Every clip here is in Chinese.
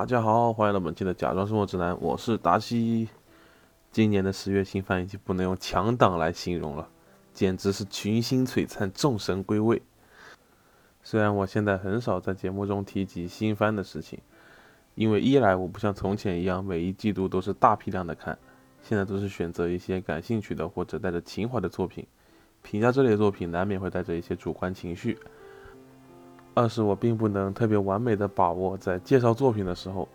大家好，欢迎来到本期的假装生活指南，我是达西。今年的十月新番已经不能用强档来形容了，简直是群星璀璨，众神归位。虽然我现在很少在节目中提及新番的事情，因为一来我不像从前一样每一季度都是大批量的看，现在都是选择一些感兴趣的或者带着情怀的作品，评价这类作品难免会带着一些主观情绪。二是我并不能特别完美的把握在介绍作品的时候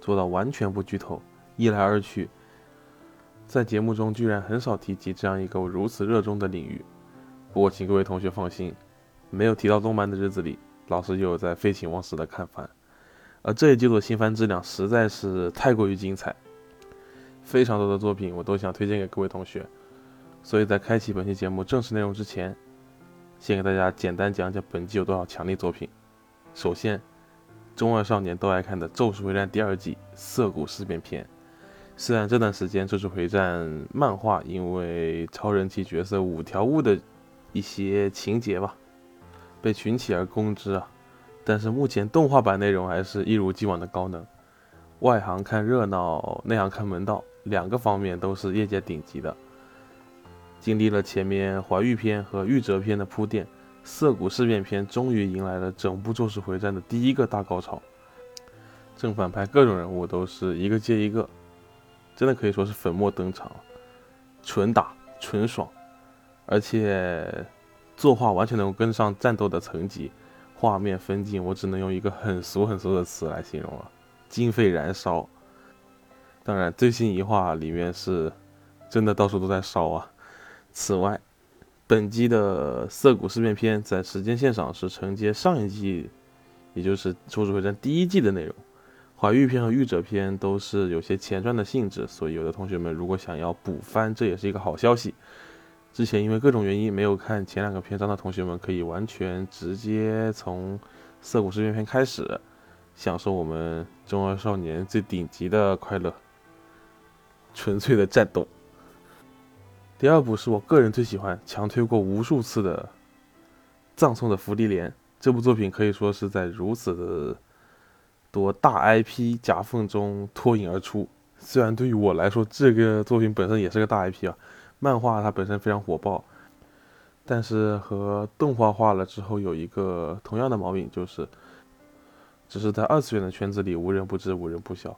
做到完全不剧透。一来二去，在节目中居然很少提及这样一个我如此热衷的领域。不过请各位同学放心，没有提到动漫的日子里，老师又有在废寝忘食的看番。而这一季度新番质量实在是太过于精彩，非常多的作品我都想推荐给各位同学。所以在开启本期节目正式内容之前。先给大家简单讲讲本季有多少强力作品。首先，中二少年都爱看的《咒术回战》第二季涩谷事变篇。虽然这段时间《咒术回战》漫画因为超人气角色五条悟的一些情节吧，被群起而攻之啊，但是目前动画版内容还是一如既往的高能。外行看热闹，内行看门道，两个方面都是业界顶级的。经历了前面怀玉篇和玉折篇的铺垫，涩谷事变篇终于迎来了整部咒术回战的第一个大高潮。正反派各种人物都是一个接一个，真的可以说是粉墨登场，纯打纯爽，而且作画完全能够跟上战斗的层级，画面分镜我只能用一个很俗很俗的词来形容了：经费燃烧。当然，最新一话里面是真的到处都在烧啊。此外，本季的涩谷事变篇在时间线上是承接上一季，也就是《咒术回战》第一季的内容。怀玉篇和玉者篇都是有些前传的性质，所以有的同学们如果想要补番，这也是一个好消息。之前因为各种原因没有看前两个篇章的同学们，可以完全直接从涩谷事变篇开始，享受我们中二少年最顶级的快乐——纯粹的战斗。第二部是我个人最喜欢、强推过无数次的《葬送的芙莉莲》。这部作品可以说是在如此的多大 IP 夹缝中脱颖而出。虽然对于我来说，这个作品本身也是个大 IP 啊，漫画它本身非常火爆，但是和动画化了之后有一个同样的毛病，就是只是在二次元的圈子里无人不知、无人不晓，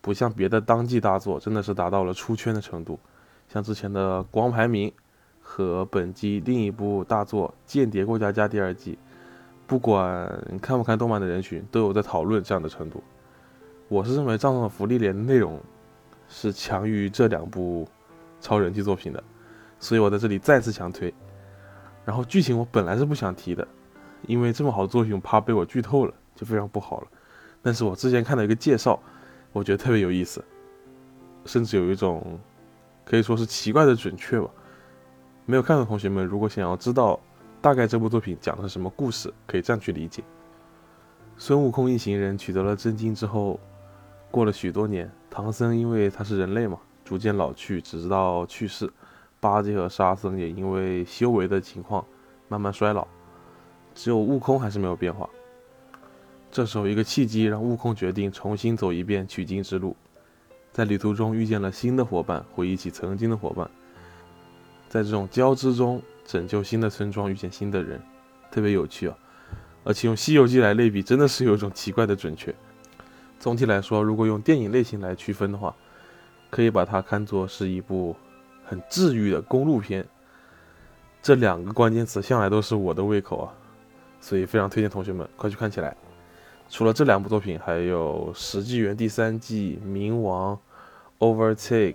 不像别的当季大作，真的是达到了出圈的程度。像之前的《光排名》和本季另一部大作《间谍过家家》第二季，不管看不看动漫的人群都有在讨论这样的程度。我是认为《葬送的福利连》的内容是强于这两部超人气作品的，所以我在这里再次强推。然后剧情我本来是不想提的，因为这么好的作品怕被我剧透了，就非常不好了。但是我之前看到一个介绍，我觉得特别有意思，甚至有一种。可以说是奇怪的准确吧。没有看的同学们，如果想要知道大概这部作品讲的是什么故事，可以这样去理解：孙悟空一行人取得了真经之后，过了许多年，唐僧因为他是人类嘛，逐渐老去，直到去世；八戒和沙僧也因为修为的情况慢慢衰老，只有悟空还是没有变化。这时候，一个契机让悟空决定重新走一遍取经之路。在旅途中遇见了新的伙伴，回忆起曾经的伙伴，在这种交织中拯救新的村庄，遇见新的人，特别有趣啊！而且用《西游记》来类比，真的是有一种奇怪的准确。总体来说，如果用电影类型来区分的话，可以把它看作是一部很治愈的公路片。这两个关键词向来都是我的胃口啊，所以非常推荐同学们快去看起来。除了这两部作品，还有《史记元》第三季、《冥王》、《Overtake》、《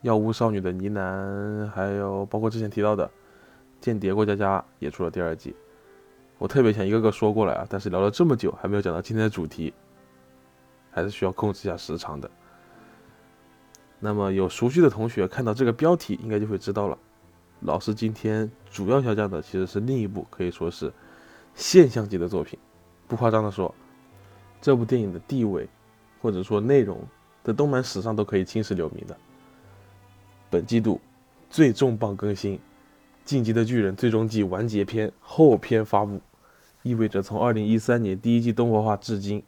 药物少女的呢喃》，还有包括之前提到的《间谍过家家》也出了第二季。我特别想一个个说过来啊，但是聊了这么久还没有讲到今天的主题，还是需要控制一下时长的。那么有熟悉的同学看到这个标题，应该就会知道了。老师今天主要要讲的其实是另一部可以说是现象级的作品。不夸张的说，这部电影的地位，或者说内容，在动漫史上都可以青史留名的。本季度最重磅更新，《进击的巨人》最终季完结篇后篇发布，意味着从2013年第一季动画化至今，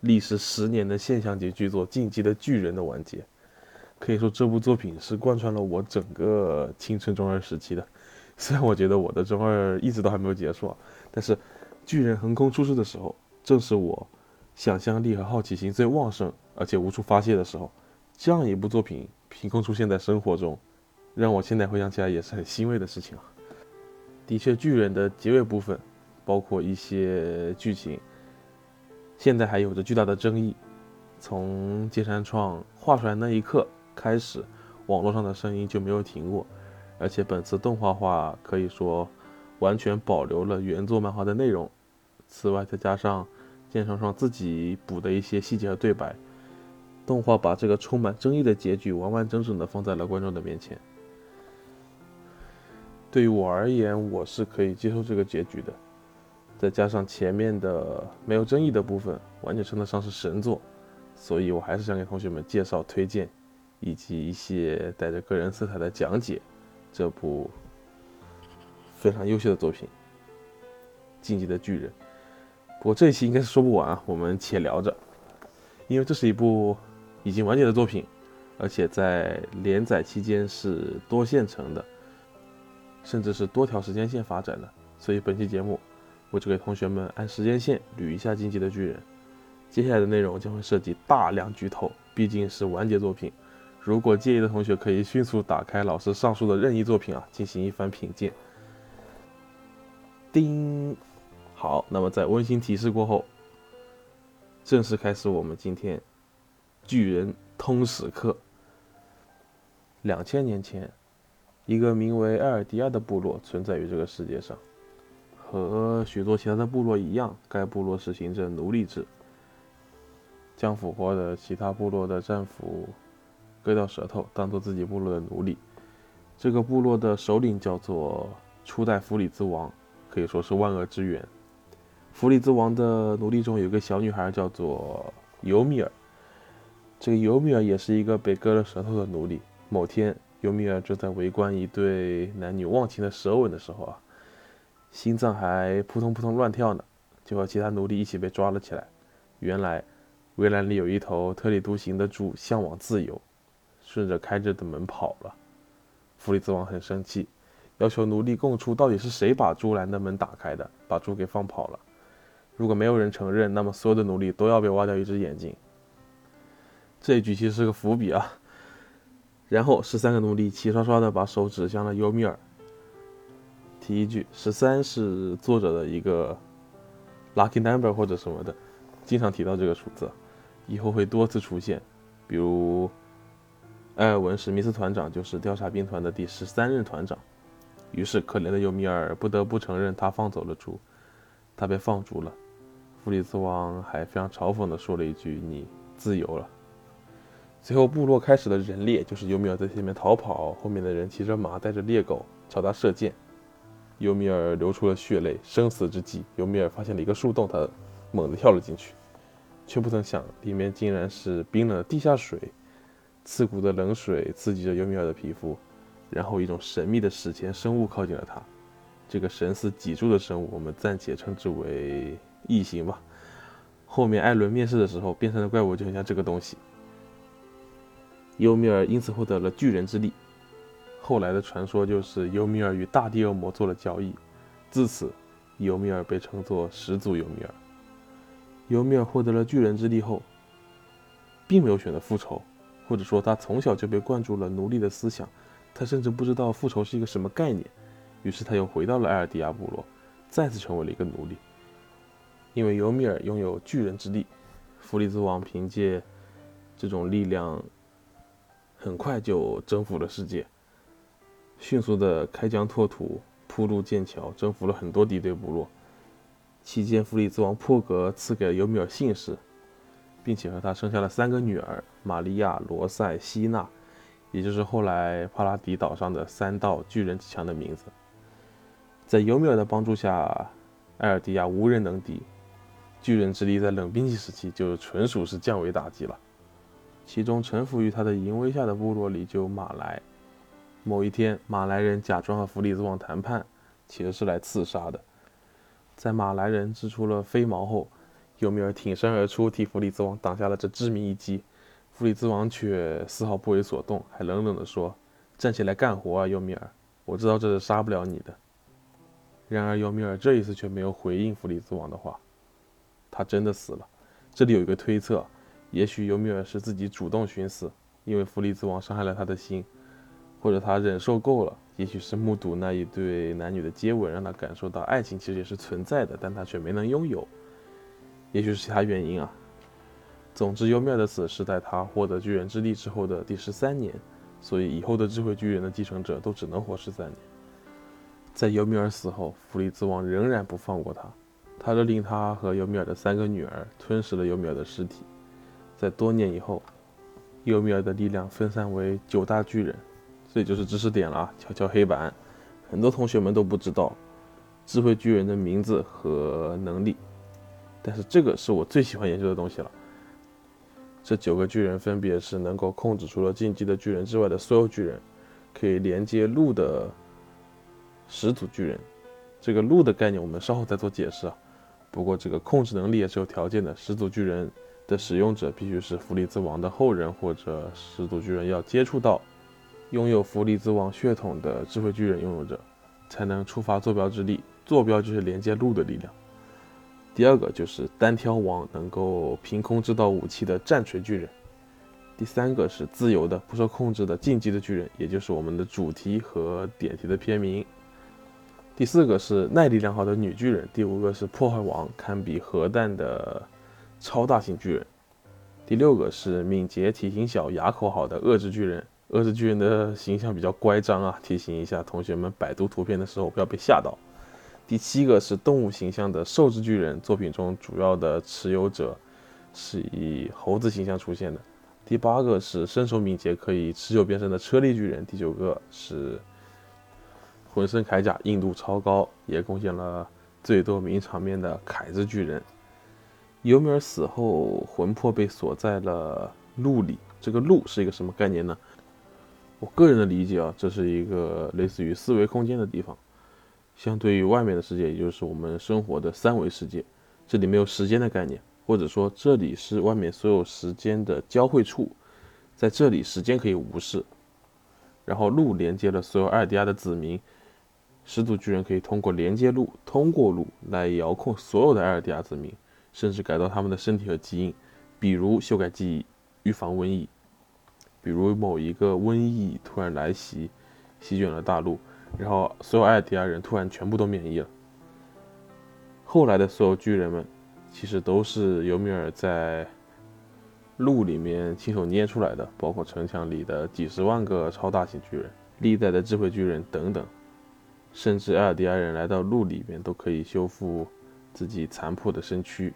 历时十年的现象级巨作《进击的巨人》的完结。可以说，这部作品是贯穿了我整个青春中二时期的。虽然我觉得我的中二一直都还没有结束，但是巨人横空出世的时候，正是我想象力和好奇心最旺盛，而且无处发泄的时候。这样一部作品凭空出现在生活中，让我现在回想起来也是很欣慰的事情啊。的确，巨人的结尾部分，包括一些剧情，现在还有着巨大的争议。从芥山创画出来那一刻。开始，网络上的声音就没有停过，而且本次动画化可以说完全保留了原作漫画的内容。此外，再加上剑双双自己补的一些细节和对白，动画把这个充满争议的结局完完整整的放在了观众的面前。对于我而言，我是可以接受这个结局的。再加上前面的没有争议的部分，完全称得上是神作，所以我还是想给同学们介绍推荐。以及一些带着个人色彩的讲解，这部非常优秀的作品《进击的巨人》。不过这一期应该是说不完啊，我们且聊着，因为这是一部已经完结的作品，而且在连载期间是多线程的，甚至是多条时间线发展的，所以本期节目我就给同学们按时间线捋一下《进击的巨人》。接下来的内容将会涉及大量剧透，毕竟是完结作品。如果介意的同学，可以迅速打开老师上述的任意作品啊，进行一番品鉴。叮，好，那么在温馨提示过后，正式开始我们今天巨人通史课。两千年前，一个名为埃尔迪亚的部落存在于这个世界上，和许多其他的部落一样，该部落实行着奴隶制，将俘获的其他部落的战俘。割掉舌头，当做自己部落的奴隶。这个部落的首领叫做初代弗里兹王，可以说是万恶之源。弗里兹王的奴隶中有个小女孩，叫做尤米尔。这个尤米尔也是一个被割了舌头的奴隶。某天，尤米尔正在围观一对男女忘情的舌吻的时候啊，心脏还扑通扑通乱跳呢，就和其他奴隶一起被抓了起来。原来，围栏里有一头特立独行的猪，向往自由。顺着开着的门跑了，弗里兹王很生气，要求奴隶供出到底是谁把猪栏的门打开的，把猪给放跑了。如果没有人承认，那么所有的奴隶都要被挖掉一只眼睛。这一局其实是个伏笔啊。然后十三个奴隶齐刷刷的把手指向了尤米尔。提一句，十三是作者的一个 lucky number 或者什么的，经常提到这个数字，以后会多次出现，比如。埃尔文·史密斯团长就是调查兵团的第十三任团长，于是可怜的尤米尔不得不承认他放走了猪，他被放逐了。弗里斯王还非常嘲讽地说了一句：“你自由了。”随后部落开始了人猎，就是尤米尔在前面逃跑，后面的人骑着马带着猎狗朝他射箭。尤米尔流出了血泪，生死之际，尤米尔发现了一个树洞，他猛地跳了进去，却不曾想里面竟然是冰冷的地下水。刺骨的冷水刺激着尤米尔的皮肤，然后一种神秘的史前生物靠近了他。这个神似脊柱的生物，我们暂且称之为异形吧。后面艾伦面试的时候变成的怪物就很像这个东西。尤米尔因此获得了巨人之力。后来的传说就是尤米尔与大地恶魔做了交易，自此尤米尔被称作始祖尤米尔。尤米尔获得了巨人之力后，并没有选择复仇。或者说，他从小就被灌注了奴隶的思想，他甚至不知道复仇是一个什么概念。于是他又回到了埃尔迪亚部落，再次成为了一个奴隶。因为尤米尔拥有巨人之力，弗里兹王凭借这种力量，很快就征服了世界，迅速的开疆拓土，铺路建桥，征服了很多敌对部落。期间，弗里兹王破格赐给尤米尔姓氏。并且和他生下了三个女儿：玛利亚、罗塞、希娜，也就是后来帕拉迪岛上的三道巨人之墙的名字。在尤米尔的帮助下，埃尔迪亚无人能敌，巨人之力在冷兵器时期就纯属是降维打击了。其中臣服于他的淫威下的部落里就有马来。某一天，马来人假装和弗里兹王谈判，其实是来刺杀的。在马来人掷出了飞矛后，尤米尔挺身而出，替弗里兹王挡下了这致命一击。弗里兹王却丝毫不为所动，还冷冷地说：“站起来干活啊，尤米尔！我知道这是杀不了你的。”然而，尤米尔这一次却没有回应弗里兹王的话。他真的死了。这里有一个推测：也许尤米尔是自己主动寻死，因为弗利兹王伤害了他的心，或者他忍受够了；也许是目睹那一对男女的接吻，让他感受到爱情其实也是存在的，但他却没能拥有；也许是其他原因啊。总之，尤米尔的死是在他获得巨人之力之后的第十三年，所以以后的智慧巨人的继承者都只能活十三年。在尤米尔死后，弗利兹王仍然不放过他，他勒令他和尤米尔的三个女儿吞噬了尤米尔的尸体。在多年以后，尤米尔的力量分散为九大巨人，这就是知识点了啊！敲敲黑板，很多同学们都不知道智慧巨人的名字和能力，但是这个是我最喜欢研究的东西了。这九个巨人分别是能够控制除了进击的巨人之外的所有巨人，可以连接路的始祖巨人。这个路的概念我们稍后再做解释啊。不过这个控制能力也是有条件的，始祖巨人的使用者必须是弗里兹王的后人，或者始祖巨人要接触到拥有弗里兹王血统的智慧巨人拥有者，才能触发坐标之力。坐标就是连接路的力量。第二个就是单挑王能够凭空制造武器的战锤巨人，第三个是自由的不受控制的进击的巨人，也就是我们的主题和点题的片名。第四个是耐力良好的女巨人，第五个是破坏王，堪比核弹的超大型巨人。第六个是敏捷、体型小、牙口好的恶之巨人。恶之巨人的形象比较乖张啊，提醒一下同学们，百度图片的时候不要被吓到。第七个是动物形象的兽之巨人，作品中主要的持有者是以猴子形象出现的。第八个是身手敏捷可以持久变身的车力巨人。第九个是浑身铠甲硬度超高，也贡献了最多名场面的凯之巨人。尤米尔死后，魂魄被锁在了鹿里。这个鹿是一个什么概念呢？我个人的理解啊，这是一个类似于四维空间的地方。相对于外面的世界，也就是我们生活的三维世界，这里没有时间的概念，或者说这里是外面所有时间的交汇处，在这里时间可以无视。然后路连接了所有艾尔迪亚的子民，始祖巨人可以通过连接路、通过路来遥控所有的艾尔迪亚子民，甚至改造他们的身体和基因，比如修改记忆、预防瘟疫，比如某一个瘟疫突然来袭，席卷了大陆。然后，所有艾尔迪亚人突然全部都免疫了。后来的所有巨人们，其实都是尤米尔在路里面亲手捏出来的，包括城墙里的几十万个超大型巨人、历代的智慧巨人等等。甚至艾尔迪亚人来到路里面都可以修复自己残破的身躯。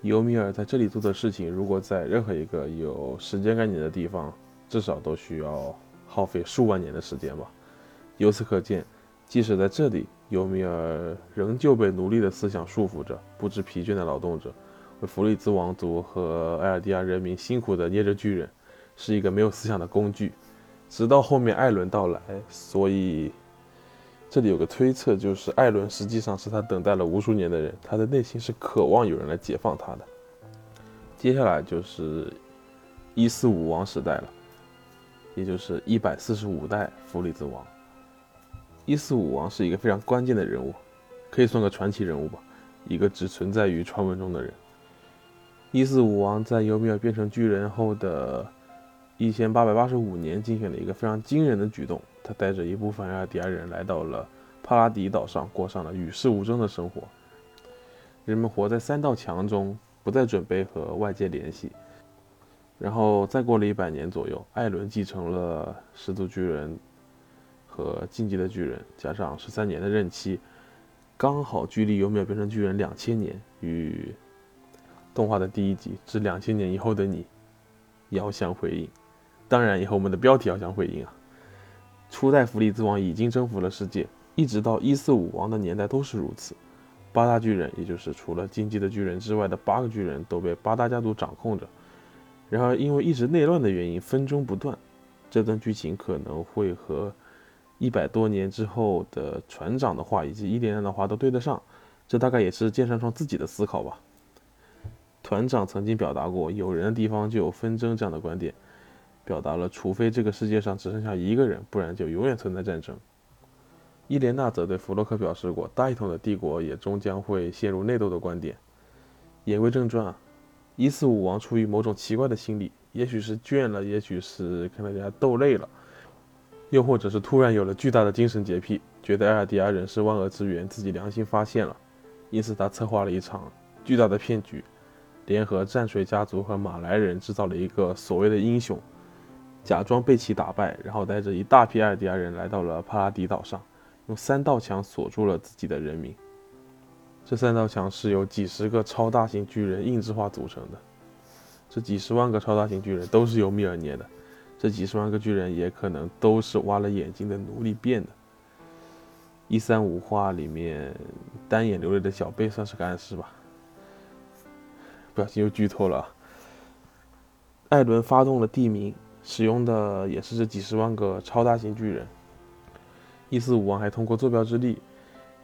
尤米尔在这里做的事情，如果在任何一个有时间概念的地方，至少都需要耗费数万年的时间吧。由此可见，即使在这里，尤米尔仍旧被奴隶的思想束缚着，不知疲倦的劳动者，为弗里兹王族和埃尔迪亚人民辛苦地捏着巨人，是一个没有思想的工具。直到后面艾伦到来，所以这里有个推测，就是艾伦实际上是他等待了无数年的人，他的内心是渴望有人来解放他的。接下来就是一四五王时代了，也就是一百四十五代弗里兹王。一四五王是一个非常关键的人物，可以算个传奇人物吧，一个只存在于传闻中的人。一四五王在尤米尔变成巨人后的一千八百八十五年，进行了一个非常惊人的举动，他带着一部分艾尔迪亚人来到了帕拉迪岛上，过上了与世无争的生活。人们活在三道墙中，不再准备和外界联系。然后再过了一百年左右，艾伦继承了始祖巨人。和晋级的巨人加上十三年的任期，刚好距离有没有变成巨人两千年，与动画的第一集至两千年以后的你遥相辉映。当然，也和我们的标题遥相辉映啊。初代弗利兹王已经征服了世界，一直到一四五王的年代都是如此。八大巨人，也就是除了晋级的巨人之外的八个巨人，都被八大家族掌控着。然而，因为一直内乱的原因，纷争不断。这段剧情可能会和。一百多年之后的船长的话以及伊莲娜的话都对得上，这大概也是剑山创自己的思考吧。团长曾经表达过“有人的地方就有纷争”这样的观点，表达了除非这个世界上只剩下一个人，不然就永远存在战争。伊莲娜则对弗洛克表示过，大一统的帝国也终将会陷入内斗的观点。言归正传啊，一四五王出于某种奇怪的心理，也许是倦了，也许是跟大家斗累了，又或者是突然有了巨大的精神洁癖，觉得埃尔迪亚人是万恶之源，自己良心发现了，因此他策划了一场巨大的骗局，联合战锤家族和马来人制造了一个所谓的英雄，假装被其打败，然后带着一大批埃尔迪亚人来到了帕拉迪岛上。用三道墙锁住了自己的人民。这三道墙是由几十个超大型巨人硬质化组成的。这几十万个超大型巨人都是由米尔捏的。这几十万个巨人也可能都是挖了眼睛的奴隶变的。一三五画里面单眼流泪的小贝算是个暗示吧？不小心又剧透了。艾伦发动了地名，使用的也是这几十万个超大型巨人。一四五王还通过坐标之力，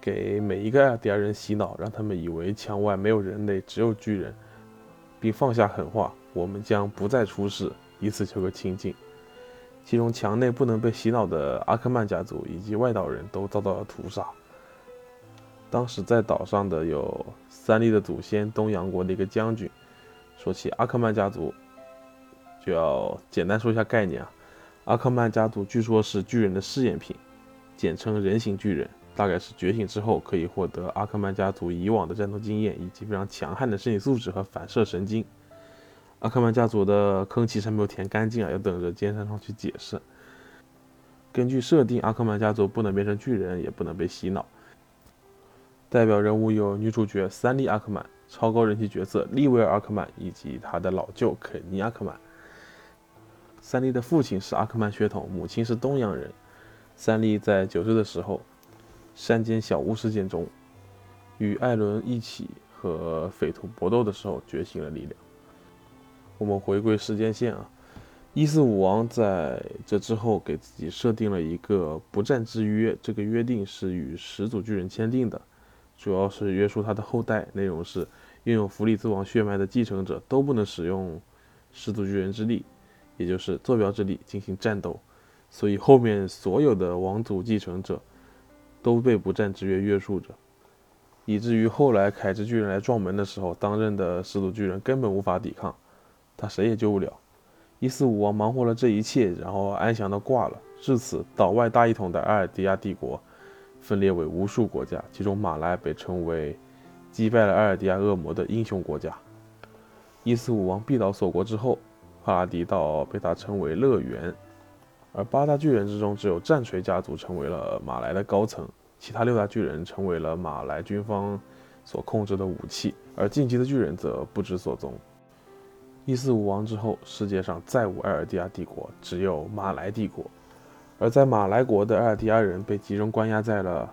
给每一个艾尔迪亚人洗脑，让他们以为墙外没有人类，只有巨人，并放下狠话：“我们将不再出事，以此求个清净。”其中墙内不能被洗脑的阿克曼家族以及外岛人都遭到了屠杀。当时在岛上的有三笠的祖先东洋国的一个将军。说起阿克曼家族，就要简单说一下概念啊。阿克曼家族据说是巨人的试验品。简称人形巨人，大概是觉醒之后可以获得阿克曼家族以往的战斗经验，以及非常强悍的身体素质和反射神经。阿克曼家族的坑其实还没有填干净啊，要等着尖山上去解释。根据设定，阿克曼家族不能变成巨人，也不能被洗脑。代表人物有女主角三笠阿克曼、超高人气角色利维尔阿克曼以及他的老舅肯尼阿克曼。三笠的父亲是阿克曼血统，母亲是东洋人。三笠在九岁的时候，山间小屋事件中，与艾伦一起和匪徒搏斗的时候，觉醒了力量。我们回归时间线啊，一四五王在这之后给自己设定了一个不战之约，这个约定是与始祖巨人签订的，主要是约束他的后代。内容是拥有弗里兹王血脉的继承者都不能使用始祖巨人之力，也就是坐标之力进行战斗。所以后面所有的王族继承者都被不战之约约束着，以至于后来凯之巨人来撞门的时候，当任的始祖巨人根本无法抵抗，他谁也救不了。一四五王忙活了这一切，然后安详的挂了。至此，岛外大一统的埃尔迪亚帝国分裂为无数国家，其中马来被称为击败了埃尔迪亚恶魔的英雄国家。一四五王闭岛锁国之后，帕拉迪岛被他称为乐园。而八大巨人之中，只有战锤家族成为了马来的高层，其他六大巨人成为了马来军方所控制的武器，而晋级的巨人则不知所踪。一四五王之后，世界上再无埃尔迪亚帝国，只有马来帝国。而在马来国的埃尔迪亚人被集中关押在了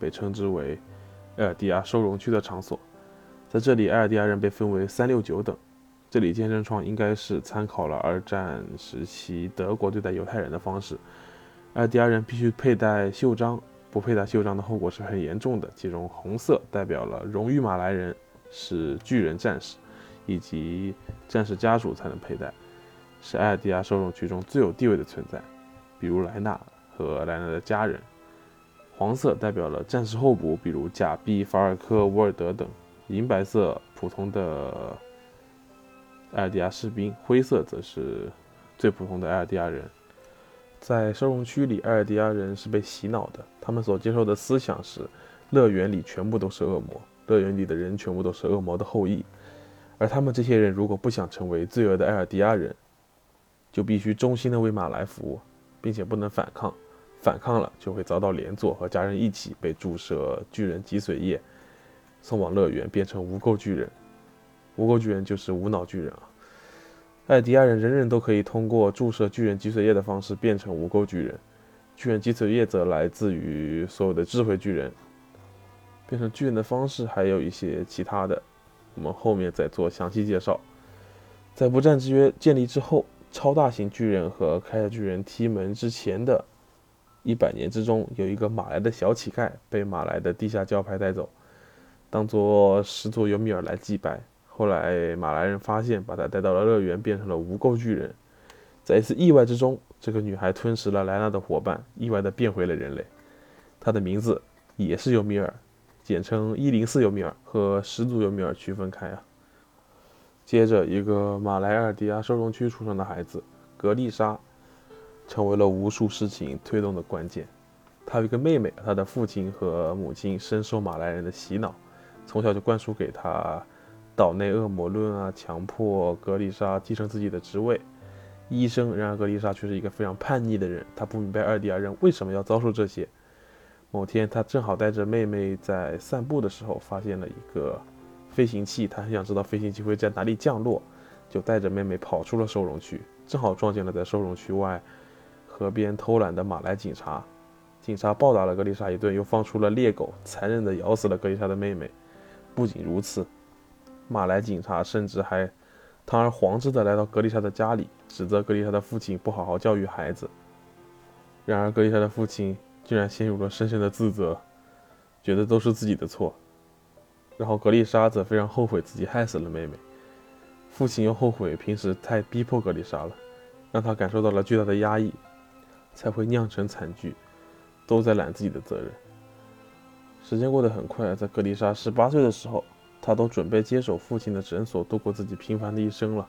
被称之为埃尔迪亚收容区的场所，在这里，埃尔迪亚人被分为三六九等。这里健身创应该是参考了二战时期德国对待犹太人的方式。埃尔迪亚人必须佩戴袖章，不佩戴袖章的后果是很严重的。其中红色代表了荣誉马来人，是巨人战士，以及战士家属才能佩戴，是埃尔迪亚受容区中最有地位的存在，比如莱纳和莱纳的家人。黄色代表了战士候补，比如贾毕、法尔科、沃尔德等。银白色普通的。埃尔迪亚士兵，灰色则是最普通的埃尔迪亚人。在收容区里，埃尔迪亚人是被洗脑的，他们所接受的思想是：乐园里全部都是恶魔，乐园里的人全部都是恶魔的后裔。而他们这些人如果不想成为罪恶的埃尔迪亚人，就必须忠心的为马来服务，并且不能反抗，反抗了就会遭到连坐，和家人一起被注射巨人脊髓液，送往乐园变成无垢巨人。无垢巨人就是无脑巨人啊！艾迪亚人人人都可以通过注射巨人脊髓液的方式变成无垢巨人，巨人脊髓液则来自于所有的智慧巨人。变成巨人的方式还有一些其他的，我们后面再做详细介绍。在不战之约建立之后，超大型巨人和凯尔巨人踢门之前的一百年之中，有一个马来的小乞丐被马来的地下教派带走，当做始祖尤米尔来祭拜。后来马来人发现，把他带到了乐园，变成了无垢巨人。在一次意外之中，这个女孩吞食了莱纳的伙伴，意外的变回了人类。她的名字也是由米尔，简称一零四尤米尔和始祖尤米尔区分开啊。接着，一个马来尔迪亚收容区出生的孩子格丽莎，成为了无数事情推动的关键。她有一个妹妹，她的父亲和母亲深受马来人的洗脑，从小就灌输给她岛内恶魔论啊，强迫格丽莎继承自己的职位。医生，然而格丽莎却是一个非常叛逆的人，她不明白二迪亚人为什么要遭受这些。某天，她正好带着妹妹在散步的时候，发现了一个飞行器，她很想知道飞行器会在哪里降落，就带着妹妹跑出了收容区，正好撞见了在收容区外河边偷懒的马来警察。警察暴打了格丽莎一顿，又放出了猎狗，残忍地咬死了格丽莎的妹妹。不仅如此，马来警察甚至还堂而皇之的来到格丽莎的家里。指责格丽莎的父亲不好好教育孩子，然而格丽莎的父亲竟然陷入了深深的自责，觉得都是自己的错。然后格丽莎则非常后悔自己害死了妹妹，父亲又后悔平时太逼迫格丽莎了，让她感受到了巨大的压抑，才会酿成惨剧，都在揽自己的责任。时间过得很快，在格丽莎十八岁的时候，他都准备接手父亲的诊所，度过自己平凡的一生了。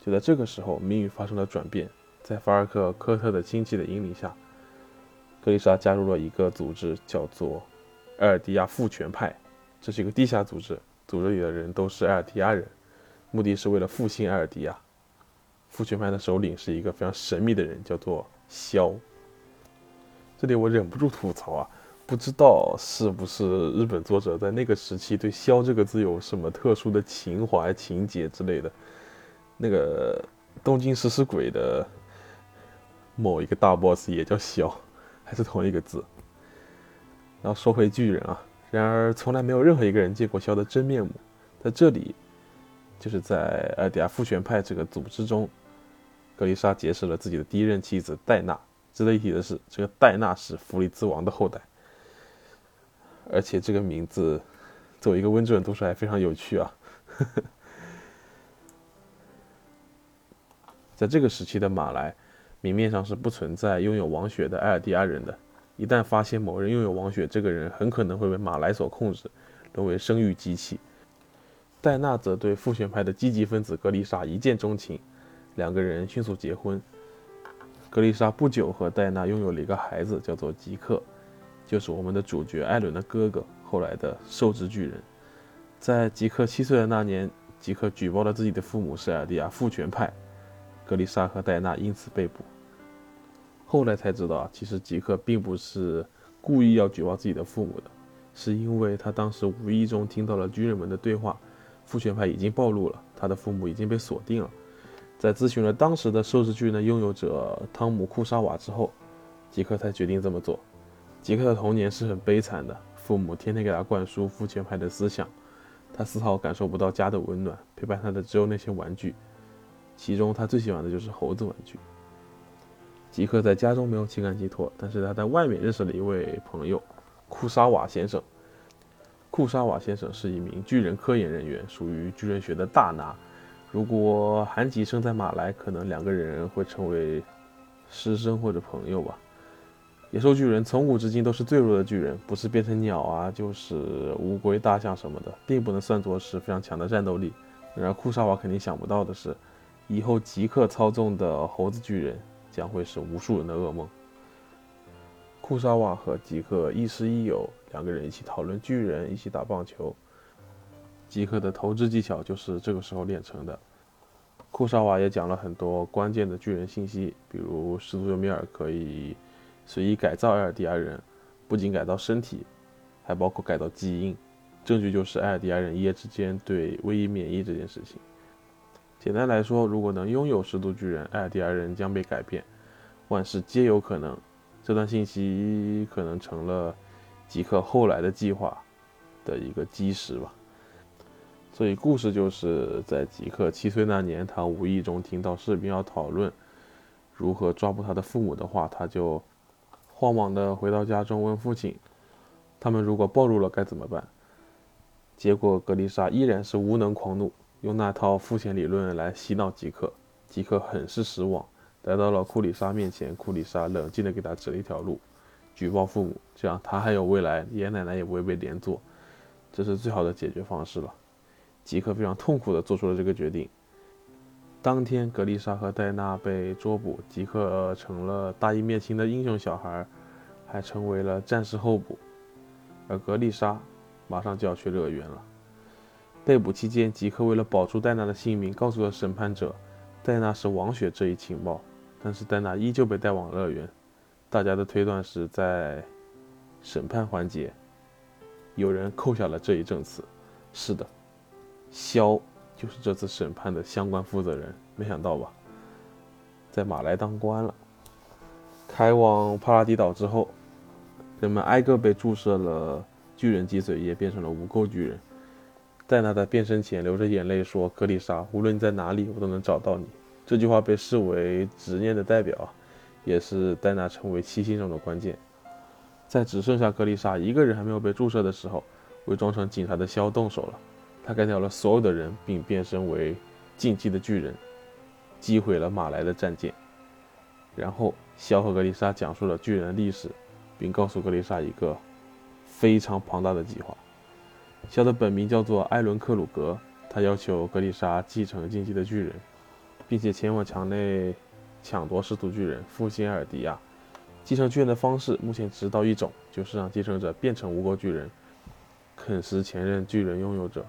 就在这个时候，命运发生了转变。在法尔克·科特的亲戚的引领下，格丽莎加入了一个组织，叫做埃尔迪亚复权派。这是一个地下组织，组织里的人都是埃尔迪亚人，目的是为了复兴埃尔迪亚。复权派的首领是一个非常神秘的人，叫做肖。这里我忍不住吐槽啊，不知道是不是日本作者在那个时期对“萧”这个字有什么特殊的情怀、情节之类的。那个东京食尸鬼的某一个大 boss 也叫萧，还是同一个字。然后说回巨人啊，然而从来没有任何一个人见过萧的真面目。在这里，就是在艾迪亚复权派这个组织中，格丽莎结识了自己的第一任妻子戴娜。值得一提的是，这个戴娜是弗里兹王的后代，而且这个名字作为一个温州人读出来非常有趣啊。在这个时期的马来，明面上是不存在拥有王血的埃尔迪亚人的。一旦发现某人拥有王血，这个人很可能会被马来所控制，沦为生育机器。戴娜则对复选派的积极分子格丽莎一见钟情，两个人迅速结婚。格丽莎不久和戴娜拥有了一个孩子，叫做吉克，就是我们的主角艾伦的哥哥，后来的兽之巨人。在吉克七岁的那年，吉克举报了自己的父母是埃尔迪亚复权派。格丽莎和戴娜因此被捕。后来才知道啊，其实吉克并不是故意要举报自己的父母的，是因为他当时无意中听到了军人们的对话，父权派已经暴露了，他的父母已经被锁定了。在咨询了当时的兽之巨人的拥有者汤姆库沙瓦之后，吉克才决定这么做。吉克的童年是很悲惨的，父母天天给他灌输父权派的思想，他丝毫感受不到家的温暖，陪伴他的只有那些玩具。其中他最喜欢的就是猴子玩具。吉克在家中没有情感寄托，但是他在外面认识了一位朋友，库沙瓦先生。库沙瓦先生是一名巨人科研人员，属于巨人学的大拿。如果韩吉生在马来，可能两个人会成为师生或者朋友吧。野兽巨人从古至今都是最弱的巨人，不是变成鸟啊，就是乌龟、大象什么的，并不能算作是非常强的战斗力。然而库沙瓦肯定想不到的是。以后吉克操纵的猴子巨人将会是无数人的噩梦。库沙瓦和吉克亦师亦友，两个人一起讨论巨人，一起打棒球。吉克的投掷技巧就是这个时候练成的。库沙瓦也讲了很多关键的巨人信息，比如始祖尤米尔可以随意改造埃尔迪亚人，不仅改造身体，还包括改造基因。证据就是埃尔迪亚人一夜之间对瘟疫免疫这件事情。简单来说，如果能拥有十度巨人，艾尔迪亚人将被改变，万事皆有可能。这段信息可能成了吉克后来的计划的一个基石吧。所以，故事就是在吉克七岁那年，他无意中听到士兵要讨论如何抓捕他的父母的话，他就慌忙地回到家中问父亲：“他们如果暴露了该怎么办？”结果格丽莎依然是无能狂怒，用那套父权理论来洗脑吉克。吉克很是失望，来到了库里莎面前。库里莎冷静地给他指了一条路：举报父母，这样他还有未来，爷爷奶奶也不会被连坐。这是最好的解决方式了。吉克非常痛苦地做出了这个决定。当天，格丽莎和戴娜被捉捕，吉克成了大义灭亲的英雄小孩，还成为了战士候补。而格丽莎。马上就要去乐园了。被捕期间，吉克为了保住戴娜的性命，告诉了审判者戴娜是王雪这一情报，但是戴娜依旧被带往乐园。大家的推断是在审判环节，有人扣下了这一证词。是的，肖就是这次审判的相关负责人。没想到吧，在马来当官了。开往帕拉迪岛之后，人们挨个被注射了。巨人脊髓液变成了无垢巨人。戴娜在变身前流着眼泪说：“格丽莎，无论你在哪里，我都能找到你。”这句话被视为执念的代表，也是戴娜成为七星中的关键。在只剩下格丽莎一个人还没有被注射的时候，伪装成警察的肖动手了。他干掉了所有的人，并变身为竞技的巨人，击毁了马来的战舰。然后，肖和格丽莎讲述了巨人的历史，并告诉格丽莎一个。非常庞大的计划。肖的本名叫做艾伦·克鲁格，他要求格丽莎继承竞技的巨人，并且前往墙内抢夺始祖巨人复兴埃尔迪亚。继承巨人的方式目前只知道一种，就是让继承者变成无垢巨人，啃食前任巨人拥有者，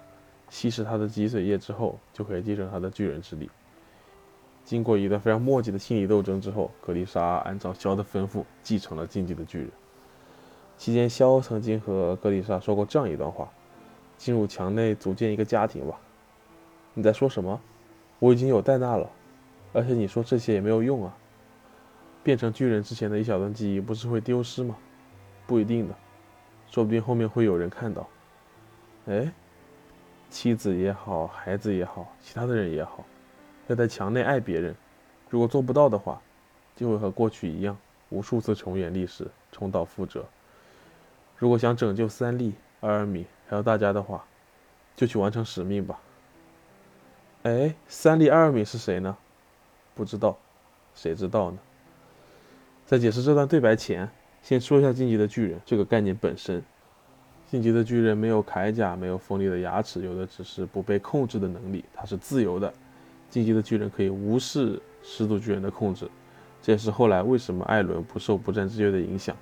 吸食他的脊髓液之后，就可以继承他的巨人之力。经过一段非常墨迹的心理斗争之后，格丽莎按照肖的吩咐继承了禁忌的巨人。期间，肖曾经和格丽莎说过这样一段话：“进入墙内组建一个家庭吧。”你在说什么？我已经有戴娜了，而且你说这些也没有用啊。变成巨人之前的一小段记忆不是会丢失吗？不一定的，说不定后面会有人看到。哎，妻子也好，孩子也好，其他的人也好，要在墙内爱别人。如果做不到的话，就会和过去一样，无数次重演历史，重蹈覆辙。如果想拯救三笠、阿尔米还有大家的话，就去完成使命吧。哎，三笠、阿尔米是谁呢？不知道，谁知道呢？在解释这段对白前，先说一下晋级的巨人这个概念本身。晋级的巨人没有铠甲，没有锋利的牙齿，有的只是不被控制的能力。他是自由的。晋级的巨人可以无视始祖巨人的控制，这也是后来为什么艾伦不受不战之约的影响。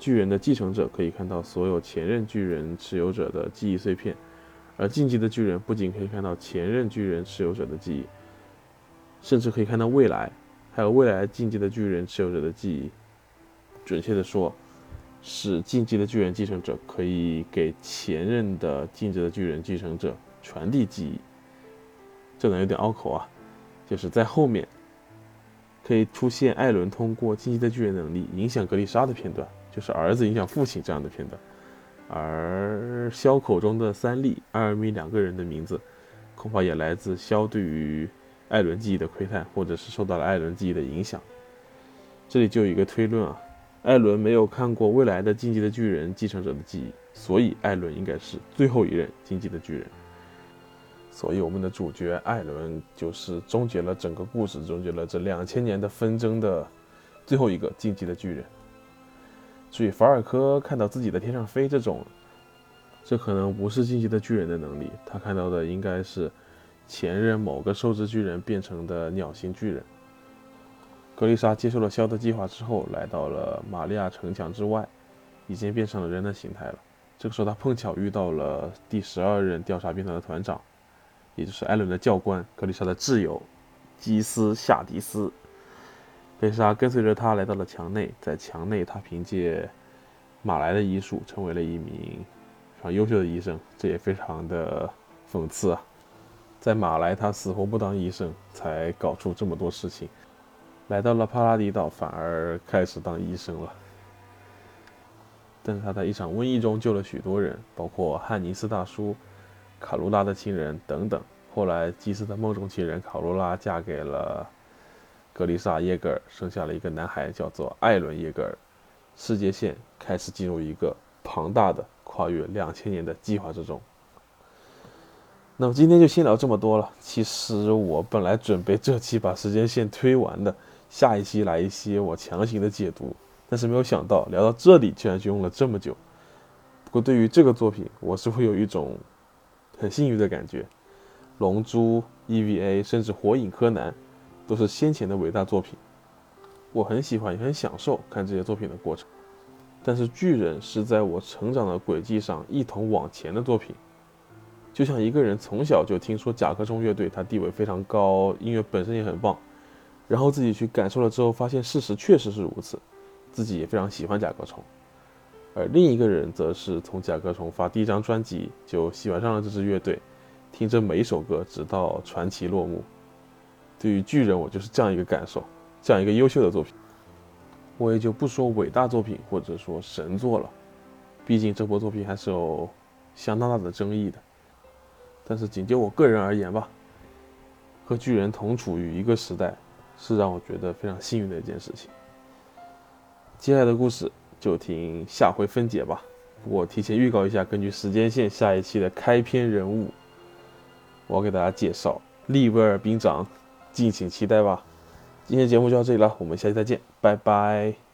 巨人的继承者可以看到所有前任巨人持有者的记忆碎片，而晋级的巨人不仅可以看到前任巨人持有者的记忆，甚至可以看到未来，还有未来晋级的巨人持有者的记忆。准确的说，使禁忌的巨人继承者可以给前任的禁忌的巨人继承者传递记忆。这段有点拗口啊，就是在后面可以出现艾伦通过禁忌的巨人能力影响格丽莎的片段。就是儿子影响父亲这样的片段，而肖口中的三笠、艾尔米两个人的名字，恐怕也来自肖对于艾伦记忆的窥探，或者是受到了艾伦记忆的影响。这里就有一个推论啊，艾伦没有看过未来的进击的巨人继承者的记忆，所以艾伦应该是最后一任进击的巨人。所以我们的主角艾伦就是终结了整个故事，终结了这两千年的纷争的最后一个晋级的巨人。所以法尔科看到自己在天上飞这种，这可能不是晋级的巨人的能力，他看到的应该是前任某个受制巨人变成的鸟形巨人。格丽莎接受了肖的计划之后，来到了玛利亚城墙之外，已经变成了人的形态了。这个时候，他碰巧遇到了第十二任调查兵团的团长，也就是艾伦的教官，格丽莎的挚友基斯夏迪斯。贝莎跟随着他来到了墙内，在墙内，他凭借马来的医术成为了一名非常优秀的医生，这也非常的讽刺啊！在马来，他死活不当医生，才搞出这么多事情；来到了帕拉迪岛，反而开始当医生了。但是他在一场瘟疫中救了许多人，包括汉尼斯大叔、卡罗拉的亲人等等。后来，祭司的梦中情人卡罗拉嫁给了。格丽莎·耶格尔生下了一个男孩，叫做艾伦·耶格尔。世界线开始进入一个庞大的跨越两千年的计划之中。那么今天就先聊这么多了。其实我本来准备这期把时间线推完的，下一期来一些我强行的解读，但是没有想到聊到这里居然就用了这么久。不过对于这个作品，我是会有一种很幸运的感觉。《龙珠》、EVA，甚至《火影》、《柯南》，都是先前的伟大作品，我很喜欢也很享受看这些作品的过程。但是《巨人》是在我成长的轨迹上一同往前的作品。就像一个人从小就听说甲壳虫乐队，他地位非常高，音乐本身也很棒，然后自己去感受了之后，发现事实确实是如此，自己也非常喜欢甲壳虫。而另一个人则是从甲壳虫发第一张专辑就喜欢上了这支乐队，听着每一首歌，直到传奇落幕。对于巨人，我就是这样一个感受，这样一个优秀的作品，我也就不说伟大作品或者说神作了，毕竟这部作品还是有相当大的争议的。但是仅就我个人而言吧，和巨人同处于一个时代，是让我觉得非常幸运的一件事情。接下来的故事就听下回分解吧。不过提前预告一下，根据时间线，下一期的开篇人物，我给大家介绍利威尔兵长，敬请期待吧。今天节目就到这里了，我们下期再见，拜拜。